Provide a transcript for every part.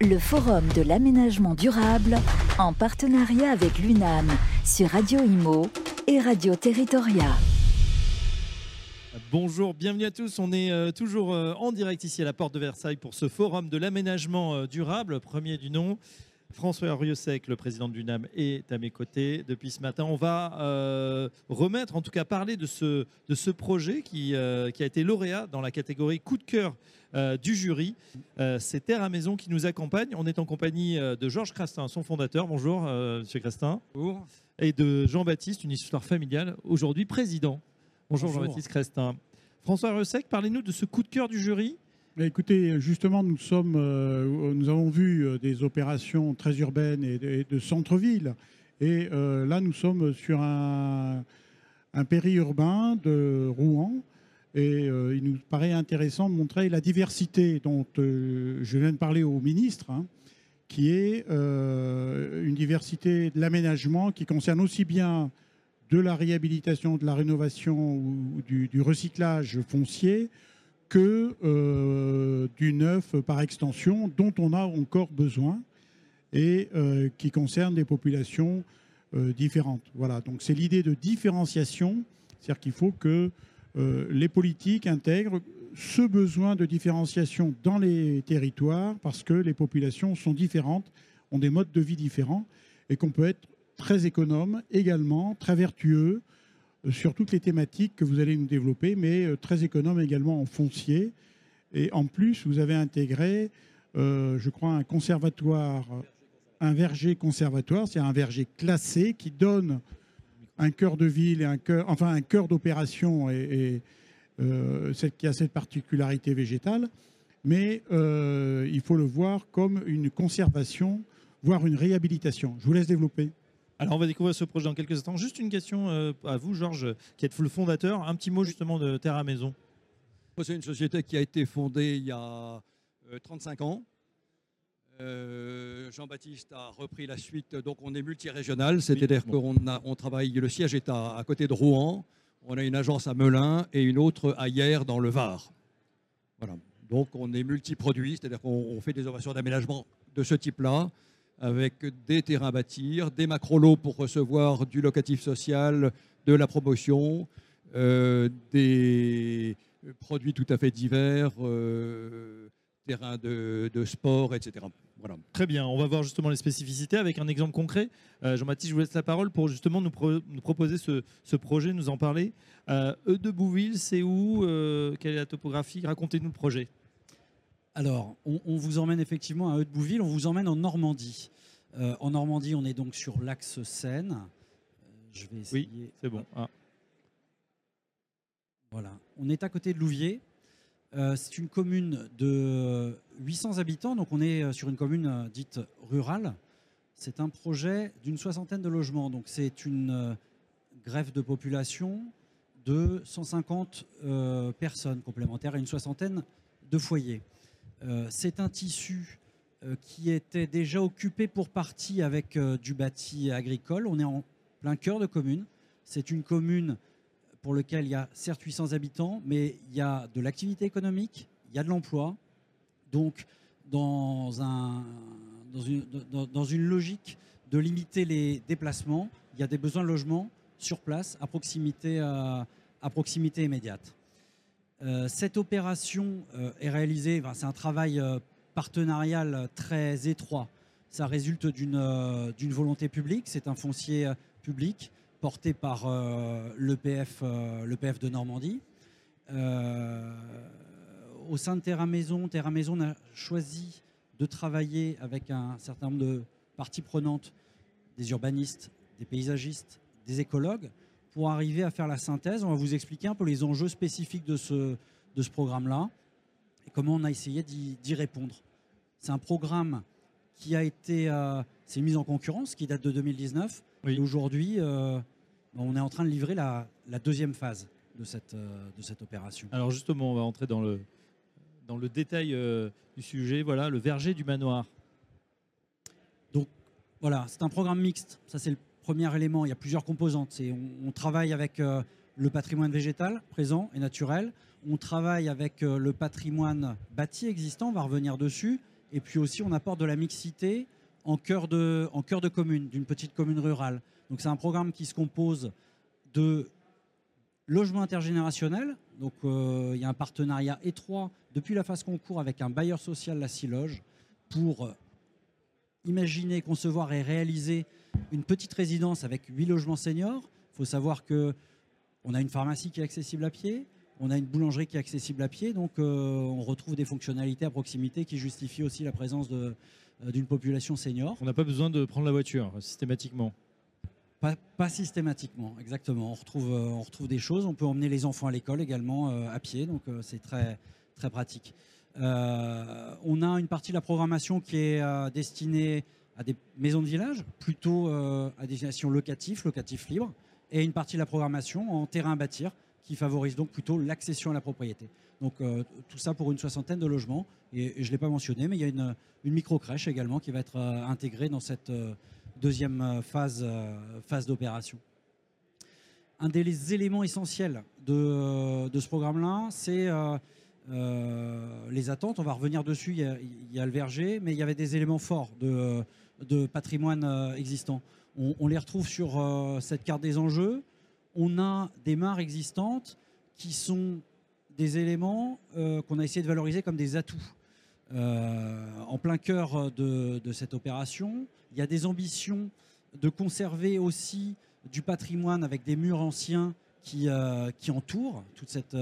le Forum de l'aménagement durable en partenariat avec l'UNAM sur Radio Imo et Radio Territoria. Bonjour, bienvenue à tous. On est euh, toujours euh, en direct ici à la porte de Versailles pour ce forum de l'aménagement euh, durable, premier du nom. François Rieusec, le président de l'UNAM, est à mes côtés depuis ce matin. On va euh, remettre, en tout cas parler de ce, de ce projet qui, euh, qui a été lauréat dans la catégorie coup de cœur euh, du jury. C'est Terre à Maison qui nous accompagne. On est en compagnie de Georges Crestin, son fondateur. Bonjour, monsieur Crestin. Bonjour. Et de Jean-Baptiste, une histoire familiale, aujourd'hui président. Bonjour, Bonjour. Jean-Baptiste Crestin. François Rieusec, parlez-nous de ce coup de cœur du jury. Écoutez, justement, nous, euh, avons vu euh, des opérations très urbaines et de, centre-ville. Et euh, là, nous sommes sur un, périurbain de Rouen. Et il nous paraît intéressant de montrer la diversité dont je viens de parler au ministre, hein, qui est une diversité de l'aménagement qui concerne aussi bien de la réhabilitation, de la rénovation ou du recyclage foncier que euh, du neuf par extension dont on a encore besoin et euh, qui concerne des populations euh, différentes. Voilà, donc c'est l'idée de différenciation, c'est-à-dire qu'il faut que les politiques intègrent ce besoin de différenciation dans les territoires parce que les populations sont différentes, ont des modes de vie différents et qu'on peut être très économe également, très vertueux sur toutes les thématiques que vous allez nous développer, mais euh, très économe également en foncier. Et en plus, vous avez intégré, euh, je crois, un conservatoire, un verger conservatoire, c'est un verger classé qui donne un cœur de ville et un cœur, enfin un cœur d'opération et, euh, qui a cette particularité végétale. Mais il faut le voir comme une conservation, voire une réhabilitation. Je vous laisse développer. Alors, on va découvrir ce projet dans quelques instants. Juste une question euh, à vous, Georges, qui êtes le fondateur. Un petit mot justement de Terre à Maison. C'est une société qui a été fondée il y a euh, 35 ans. Euh, Jean-Baptiste a repris la suite, donc on est multirégional, c'est-à-dire qu'on on travaille, le siège est à, à côté de Rouen, on a une agence à Melun et une autre à Hier dans le Var. Voilà. Donc on est multiproduit, c'est-à-dire qu'on on fait des opérations d'aménagement de ce type-là, avec des terrains à bâtir, des macrolots pour recevoir du locatif social, de la promotion, euh, des produits tout à fait divers, euh, terrains de, sport, etc. Très bien, on va voir justement les spécificités avec un exemple concret. Euh, Jean-Baptiste, je vous laisse la parole pour justement nous, pro- nous proposer ce, ce projet, nous en parler. E de Bouville, c'est où? Quelle est la topographie? Racontez-nous le projet. Alors, on, on vous emmène effectivement à Eudes-Bouville, on vous emmène en Normandie. Euh, en Normandie, on est donc sur l'axe Seine. Euh, je vais essayer. C'est bon. Ah. Voilà. On est à côté de Louviers. Euh, c'est une commune de 800 habitants, donc on est sur une commune dite rurale. C'est un projet d'une soixantaine de logements, donc c'est une greffe de population de 150 euh, personnes complémentaires et une soixantaine de foyers. Euh, c'est un tissu euh, qui était déjà occupé pour partie avec euh, du bâti agricole. On est en plein cœur de commune. C'est une commune pour laquelle il y a certes 800 habitants, mais il y a de l'activité économique, il y a de l'emploi. Donc, dans, un, dans, une, logique de limiter les déplacements, il y a des besoins de logement sur place, à proximité immédiate. Euh, cette opération euh, est réalisée, c'est un travail euh, partenarial très étroit. Ça résulte d'une volonté publique, c'est un foncier public porté par l'EPF de Normandie. Au sein de Terra Maison, Terra Maison a choisi de travailler avec un certain nombre de parties prenantes, des urbanistes, des paysagistes, des écologues, pour arriver à faire la synthèse. On va vous expliquer un peu les enjeux spécifiques de ce, de ce programme-là et comment on a essayé d'y répondre. C'est un programme qui a été, euh, c'est une mise en concurrence qui date de 2019. Oui. Et aujourd'hui, euh, on est en train de livrer la, la deuxième phase de cette, euh, de cette opération. Alors justement, on va entrer dans le, dans le détail euh, du sujet. Voilà, le verger du manoir. Voilà, c'est un programme mixte. Ça, c'est le premier élément. Il y a plusieurs composantes. On, travaille avec euh, le patrimoine végétal présent et naturel. On travaille avec euh, le patrimoine bâti existant. On va revenir dessus. Et puis aussi, on apporte de la mixité en cœur de, en cœur de commune, d'une petite commune rurale. Donc c'est un programme qui se compose de logement intergénérationnel. Donc euh, il y a un partenariat étroit depuis la phase concours avec un bailleur social, la Siloge, pour imaginer, concevoir et réaliser une petite résidence avec huit logements seniors. Il faut savoir que on a une pharmacie qui est accessible à pied, on a une boulangerie qui est accessible à pied, donc euh, on retrouve des fonctionnalités à proximité qui justifient aussi la présence euh, d'une population senior. On n'a pas besoin de prendre la voiture systématiquement. Pas, pas systématiquement, exactement. On retrouve, euh, on retrouve des choses. On peut emmener les enfants à l'école également à pied, donc c'est très, très pratique. On a une partie de la programmation qui est destinée à des maisons de village, plutôt euh, à destination locatif, locatif libre, et une partie de la programmation en terrain à bâtir, qui favorise donc plutôt l'accession à la propriété. Donc euh, tout ça pour une soixantaine de logements. Et, je ne l'ai pas mentionné, mais il y a une, micro-crèche également qui va être euh, intégrée dans cette deuxième phase, d'opération. Un des éléments essentiels de, ce programme-là, c'est les attentes. On va revenir dessus, il y, a, il y a le verger, mais il y avait des éléments forts de, de patrimoine euh, existant. On, les retrouve sur euh, cette carte des enjeux. On a des mares existantes qui sont des éléments euh, qu'on a essayé de valoriser comme des atouts. En plein cœur de, cette opération, il y a des ambitions de conserver aussi du patrimoine avec des murs anciens qui, entourent toute cette,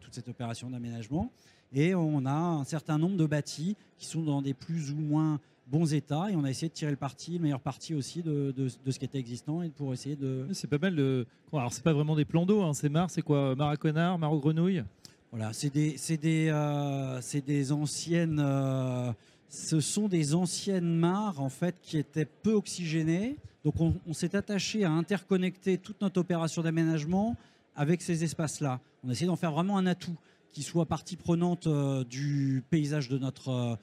toute cette opération d'aménagement. Et on a un certain nombre de bâtis qui sont dans des plus ou moins bons états. Et on a essayé de tirer le parti, le meilleur parti aussi de, de- de ce qui était existant et pour essayer de, C'est pas mal de. Alors, c'est pas vraiment des plans d'eau, hein, c'est mar, c'est quoi Mar à connard, mar aux grenouilles? Voilà, c'est des, c'est des, euh, des anciennes. euh, ce sont des anciennes mares en fait qui étaient peu oxygénées. Donc on, on s'est attaché à interconnecter toute notre opération d'aménagement avec ces espaces-là. On a essayé d'en faire vraiment un atout qui soit partie prenante euh, du paysage de notre, euh,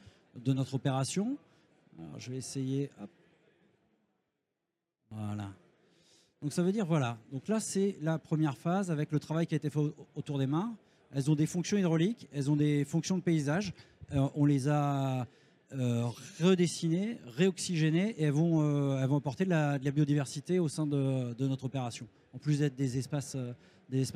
de notre opération. Je vais essayer. Voilà. Donc ça veut dire voilà. Donc là c'est la première phase avec le travail qui a été fait au- autour des mares. Elles ont des fonctions hydrauliques, elles ont des fonctions de paysage. Euh, on les a euh, redessinées, réoxygénées et elles vont, euh, apporter de la, biodiversité au sein de, notre opération, en plus d'être des espaces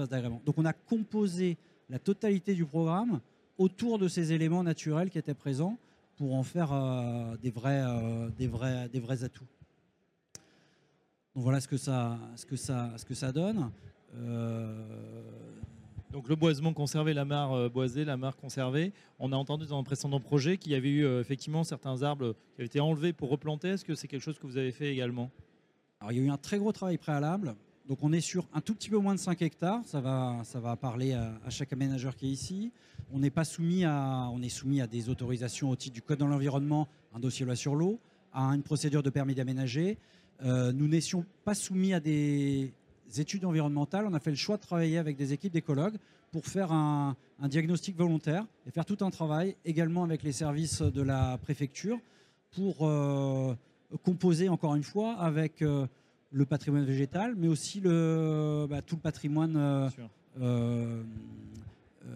d'agrément. Donc on a composé la totalité du programme autour de ces éléments naturels qui étaient présents pour en faire euh, des, vrais, euh, des, vrais, des vrais atouts. Donc voilà ce que ça, ce que ça, ce que ça donne. Euh, Donc le boisement conservé, la mare boisée, la mare conservée. On a entendu dans un précédent projet qu'il y avait eu effectivement certains arbres qui avaient été enlevés pour replanter. Est-ce que c'est quelque chose que vous avez fait également? Alors, il y a eu un très gros travail préalable. Donc, on est sur un tout petit peu moins de 5 hectares. Ça va, ça va parler à, chaque aménageur qui est ici. On n'est pas soumis à, est soumis à des autorisations au titre du Code de l'environnement, un dossier loi sur l'eau, à une procédure de permis d'aménager. Euh, nous n'étions pas soumis à des études environnementales. On a fait le choix de travailler avec des équipes d'écologues pour faire un, un diagnostic volontaire et faire tout un travail également avec les services de la préfecture pour euh, composer encore une fois avec euh, le patrimoine végétal, mais aussi le, bah, tout le patrimoine euh, euh, euh,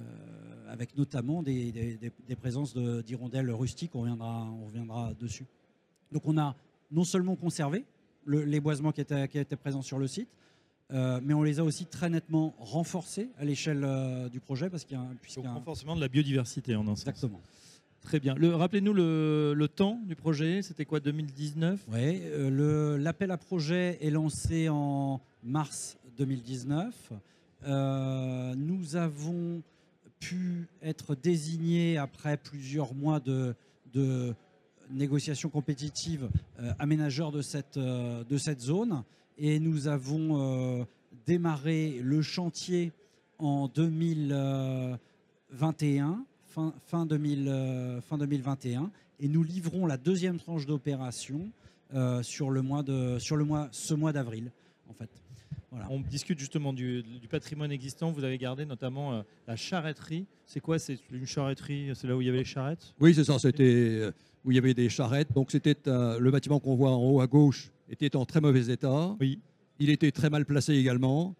avec notamment des, des- des- des présences de- d'hirondelles rustiques, on reviendra, on reviendra dessus. Donc on a non seulement conservé le- les boisements qui étaient, qui étaient présents sur le site, euh, mais on les a aussi très nettement renforcés à l'échelle euh, du projet, parce qu'il y a un- puisqu'il Donc y a un- renforcement de la biodiversité en un sens. Très bien. Le- Rappelez-nous le, temps du projet. C'était quoi 2019 Oui, l'appel à projet est lancé en mars 2019. Euh, nous avons pu être désignés après plusieurs mois de, négociations compétitives euh, aménageurs de cette, euh, zone et nous avons euh, démarré le chantier en 2021, fin, fin, 2000, euh, fin 2021 et nous livrons la deuxième tranche d'opération euh, sur le mois de sur le mois ce mois d'avril en fait. Voilà. On discute justement du, du patrimoine existant. Vous avez gardé notamment euh, la charretterie. C'est quoi? C'est une charretterie C'est là où il y avait les charrettes? Oui, c'est ça. C'était euh, où il y avait des charrettes. Donc c'était euh, le bâtiment qu'on voit en haut à gauche était en très mauvais état. Oui. Il était très mal placé également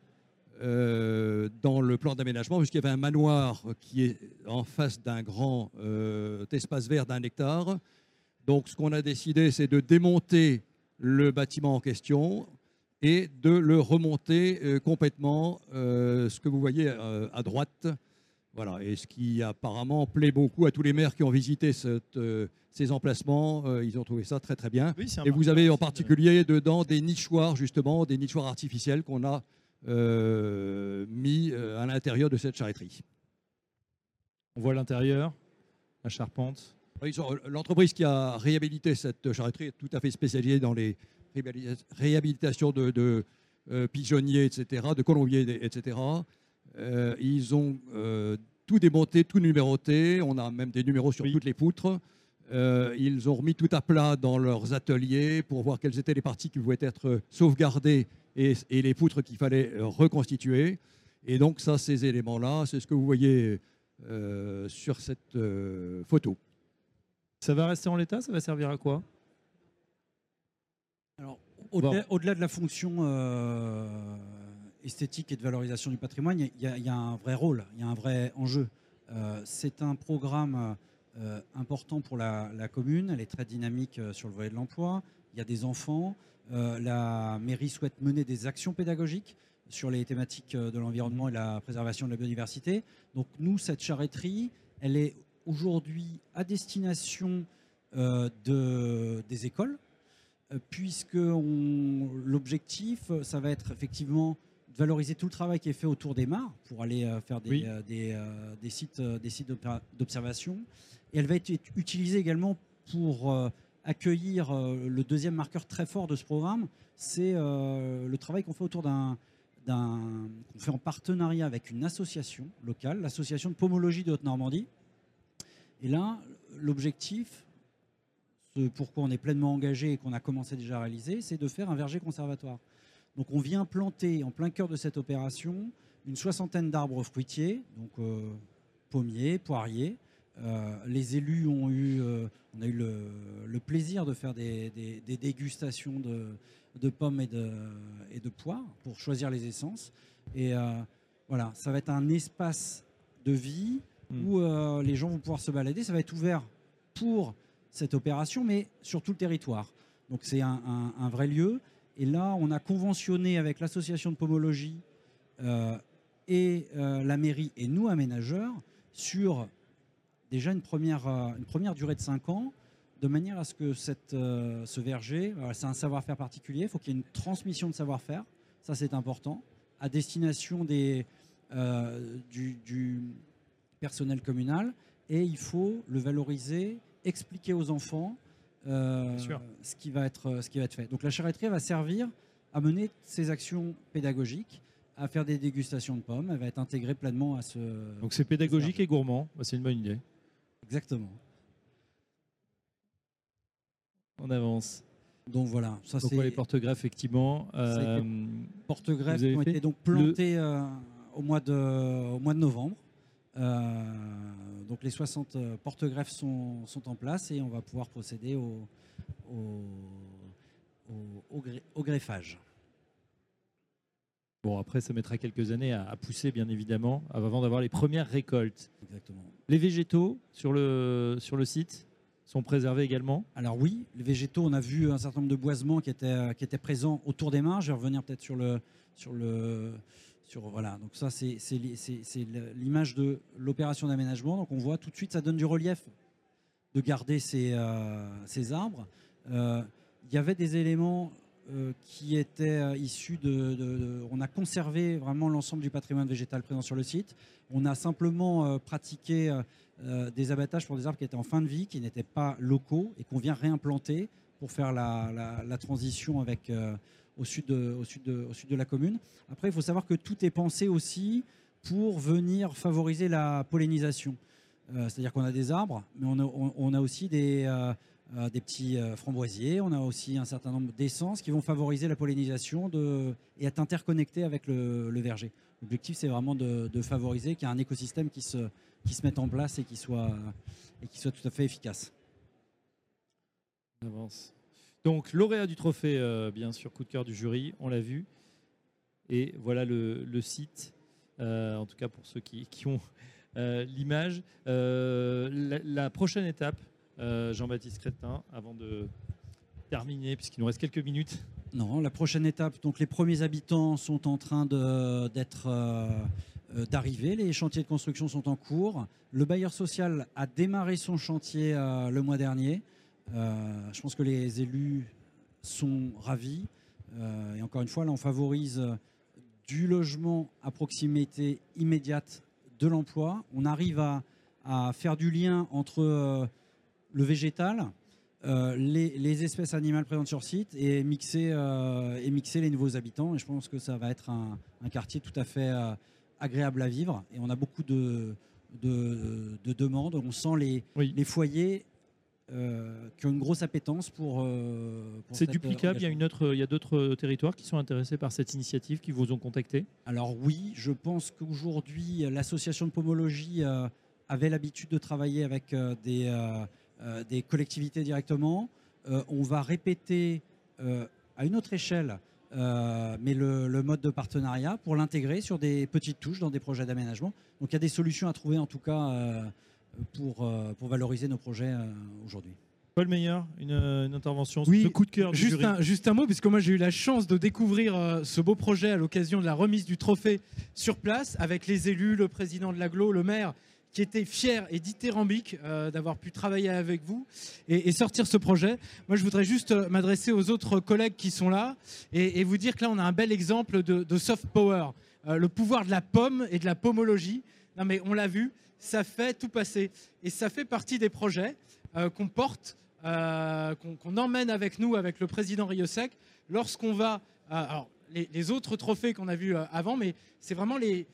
euh, dans le plan d'aménagement puisqu'il y avait un manoir qui est en face d'un grand euh, espace vert d'un hectare Donc, ce qu'on a décidé, c'est de démonter le bâtiment en question et de le remonter euh, complètement, ce que vous voyez à droite. Voilà, et ce qui apparemment plaît beaucoup à tous les maires qui ont visité cette, euh, ces emplacements, euh, ils ont trouvé ça très très bien. Oui, Et vous avez en de- particulier dedans des nichoirs, justement, des nichoirs artificiels qu'on a mis euh, à l'intérieur de cette charretterie. On voit l'intérieur, la charpente. Ont- L'entreprise qui a réhabilité cette charretterie est tout à fait spécialisée dans les réhabili- réhabilitations de, de, euh, pigeonniers, etc., de colombiers, etc. Euh, ils ont euh, tout démonté, tout numéroté. On a même des numéros sur Oui. toutes les poutres. Euh, ils ont remis tout à plat dans leurs ateliers pour voir quelles étaient les parties qui pouvaient être sauvegardées et, et les poutres qu'il fallait reconstituer. Et donc ça, ces éléments-là, c'est ce que vous voyez euh, sur cette euh, photo. Ça va rester en l'état Ça va servir à quoi? Alors, au-delà au-delà de la fonction euh, esthétique et de valorisation du patrimoine, il y, a- il y a un vrai rôle, il y a un vrai enjeu. Euh, c'est un programme euh, important pour la, la commune, elle est très dynamique sur le volet de l'emploi, il y a des enfants, la mairie souhaite mener des actions pédagogiques sur les thématiques euh, de l'environnement et la préservation de la biodiversité. Donc nous, cette charretterie, elle est aujourd'hui à destination euh, de, des écoles, euh, puisque l'objectif, euh, ça va être effectivement de valoriser tout le travail qui est fait autour des mares pour aller euh, faire des, Oui. euh, des, euh, des sites, euh, des sites d'observation. Et elle va être ut- utilisée également pour euh, accueillir euh, le deuxième marqueur très fort de ce programme, c'est euh, le travail qu'on fait autour d'un qu'on fait en partenariat avec une association locale, l'association de pomologie de Haute-Normandie. Et là, l'objectif, ce pourquoi on est pleinement engagé et qu'on a commencé déjà à réaliser, c'est de faire un verger conservatoire. Donc on vient planter en plein cœur de cette opération une soixantaine d'arbres fruitiers, donc euh, pommiers, poiriers. Euh, les élus ont eu, euh, on a eu le, le plaisir de faire des, des- des dégustations de, de pommes et de, et de poires pour choisir les essences. Et euh, voilà, ça va être un espace de vie Mm. où les gens vont pouvoir se balader. Ça va être ouvert pour cette opération, mais sur tout le territoire. Donc c'est un, un- un vrai lieu. Et là, on a conventionné avec l'association de pomologie et la mairie et nous, aménageurs, sur déjà une première, euh, une première durée de 5 ans, de manière à ce que cette, euh, ce verger, voilà, c'est un savoir-faire particulier, il faut qu'il y ait une transmission de savoir-faire, ça c'est important, à destination des, euh, du, du personnel communal, et il faut le valoriser, expliquer aux enfants euh, ce, qui va être, ce qui va être fait. Donc la charretterie va servir à mener ces actions pédagogiques, à faire des dégustations de pommes, elle va être intégrée pleinement à ce... Donc c'est pédagogique et gourmand. Bah, c'est une bonne idée. Exactement. On avance. Donc voilà, ça c'est les porte-greffes, effectivement. Euh, porte-greffes ont été donc plantés euh, au, mois de, au mois de novembre. Euh, donc les 60 euh, porte-greffes sont, sont en place et on va pouvoir procéder au, au, au- au gré- au greffage. Bon, après, ça mettra quelques années à, à pousser, bien évidemment, avant d'avoir les premières récoltes. Exactement. Les végétaux sur le, sur le site sont préservés également. Alors oui, les végétaux, on a vu un certain nombre de boisements qui étaient, euh, qui étaient présents autour des mains. Je vais revenir peut-être sur le, sur le, sur voilà. Donc ça, c'est l'image de l'opération d'aménagement. Donc on voit tout de suite, ça donne du relief de garder ces, euh, ces arbres. Euh, Il y avait des éléments qui étaient euh, issus de, On a conservé vraiment l'ensemble du patrimoine végétal présent sur le site. On a simplement euh, pratiqué euh, euh, des abattages pour des arbres qui étaient en fin de vie, qui n'étaient pas locaux et qu'on vient réimplanter pour faire la, transition avec, euh, au, sud de, la commune. Après, il faut savoir que tout est pensé aussi pour venir favoriser la pollinisation. Euh, C'est-à-dire qu'on a des arbres, mais on a, aussi des, euh, des petits euh, framboisiers, on a aussi un certain nombre d'essences qui vont favoriser la pollinisation et être interconnectés avec le, verger. L'objectif, c'est vraiment de, favoriser qu'il y ait un écosystème qui se, qui se mette en place et qui soit, et qui soit tout à fait efficace. On avance. Donc, lauréat du trophée, euh, bien sûr, coup de cœur du jury, on l'a vu. Et voilà le, le site, euh, en tout cas pour ceux qui, qui ont l'image. La prochaine étape, Euh, Jean-Baptiste Crétin, avant de terminer, puisqu'il nous reste quelques minutes. Non, la prochaine étape, donc les premiers habitants sont en train d'être euh, euh, d'arriver, les chantiers de construction sont en cours. Le bailleur social a démarré son chantier le mois dernier. je pense que les élus sont ravis. et encore une fois, là, on favorise du logement à proximité immédiate de l'emploi. On arrive à, à, faire du lien entre le végétal, euh, les, espèces animales présentes sur site et mixer, euh, et mixer les nouveaux habitants. Et je pense que ça va être un, quartier tout à fait euh, agréable à vivre. Et on a beaucoup de, de, demandes. On sent les, les foyers qui ont une grosse appétence pour. C'est duplicable. Il y a une autre, il y a d'autres territoires qui sont intéressés par cette initiative, qui vous ont contacté? Alors oui, je pense qu'aujourd'hui l'association de pomologie avait l'habitude de travailler avec des des collectivités directement. Euh, on va répéter euh, à une autre échelle mais le, mode de partenariat pour l'intégrer sur des petites touches dans des projets d'aménagement. Donc il y a des solutions à trouver en tout cas pour, pour valoriser nos projets aujourd'hui. Paul Meyer, une, intervention, oui, ce coup de cœur. juste, un, juste un mot, puisque moi j'ai eu la chance de découvrir ce beau projet à l'occasion de la remise du trophée sur place avec les élus, le président de l'aglo, le maire qui était fier et dithyrambique euh, d'avoir pu travailler avec vous et, sortir ce projet. Moi, je voudrais juste euh, m'adresser aux autres collègues qui sont là et, vous dire que là, on a un bel exemple de, soft power, euh, le pouvoir de la pomme et de la pomologie. Non, mais on l'a vu, ça fait tout passer et ça fait partie des projets qu'on porte, qu'on emmène avec nous, avec le président Riosec, lorsqu'on va. alors, les, autres trophées qu'on a vus avant, mais c'est vraiment les,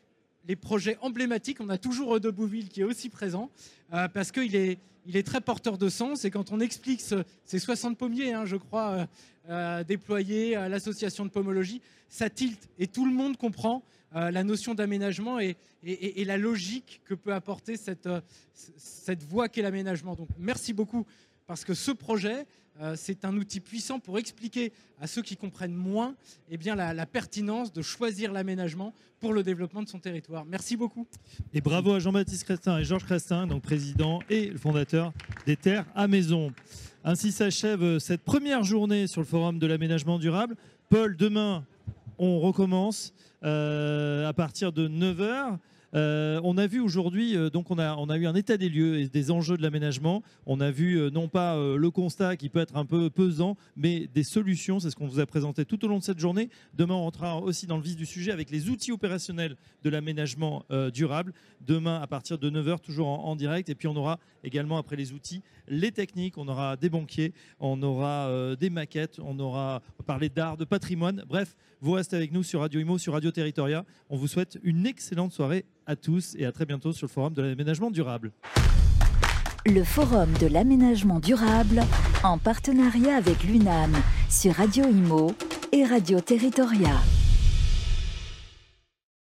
les projets emblématiques. On a toujours de Bouville qui est aussi présent euh, parce qu'il est, très porteur de sens. Et quand on explique ces 60 pommiers, hein, je crois, euh, euh, déployés à l'association de pomologie, ça tilte et tout le monde comprend la notion d'aménagement et, la logique que peut apporter cette, cette voie qu'est l'aménagement. Donc merci beaucoup parce que ce projet, euh, c'est un outil puissant pour expliquer à ceux qui comprennent moins eh bien, la, pertinence de choisir l'aménagement pour le développement de son territoire. Merci beaucoup. Et bravo à Jean-Baptiste Crestin et Georges Crestin, donc président et fondateur des Terres à Maison. Ainsi s'achève cette première journée sur le Forum de l'aménagement durable. Paul, demain, on recommence euh, à partir de 9h. Euh, on a vu aujourd'hui, euh, donc on a, eu un état des lieux et des enjeux de l'aménagement. On a vu non pas le constat qui peut être un peu pesant, mais des solutions. C'est ce qu'on vous a présenté tout au long de cette journée. Demain, on rentrera aussi dans le vif du sujet avec les outils opérationnels de l'aménagement durable. Demain, à partir de 9h, toujours en, direct. Et puis, on aura également, après les outils, les techniques. On aura des banquiers, on aura des maquettes, on aura parlé d'art, de patrimoine. Bref, vous restez avec nous sur Radio Imo, sur Radio Territoria. On vous souhaite une excellente soirée à tous et à très bientôt sur le Forum de l'aménagement durable. Le Forum de l'aménagement durable en partenariat avec l'UNAM sur Radio Imo et Radio Territoria.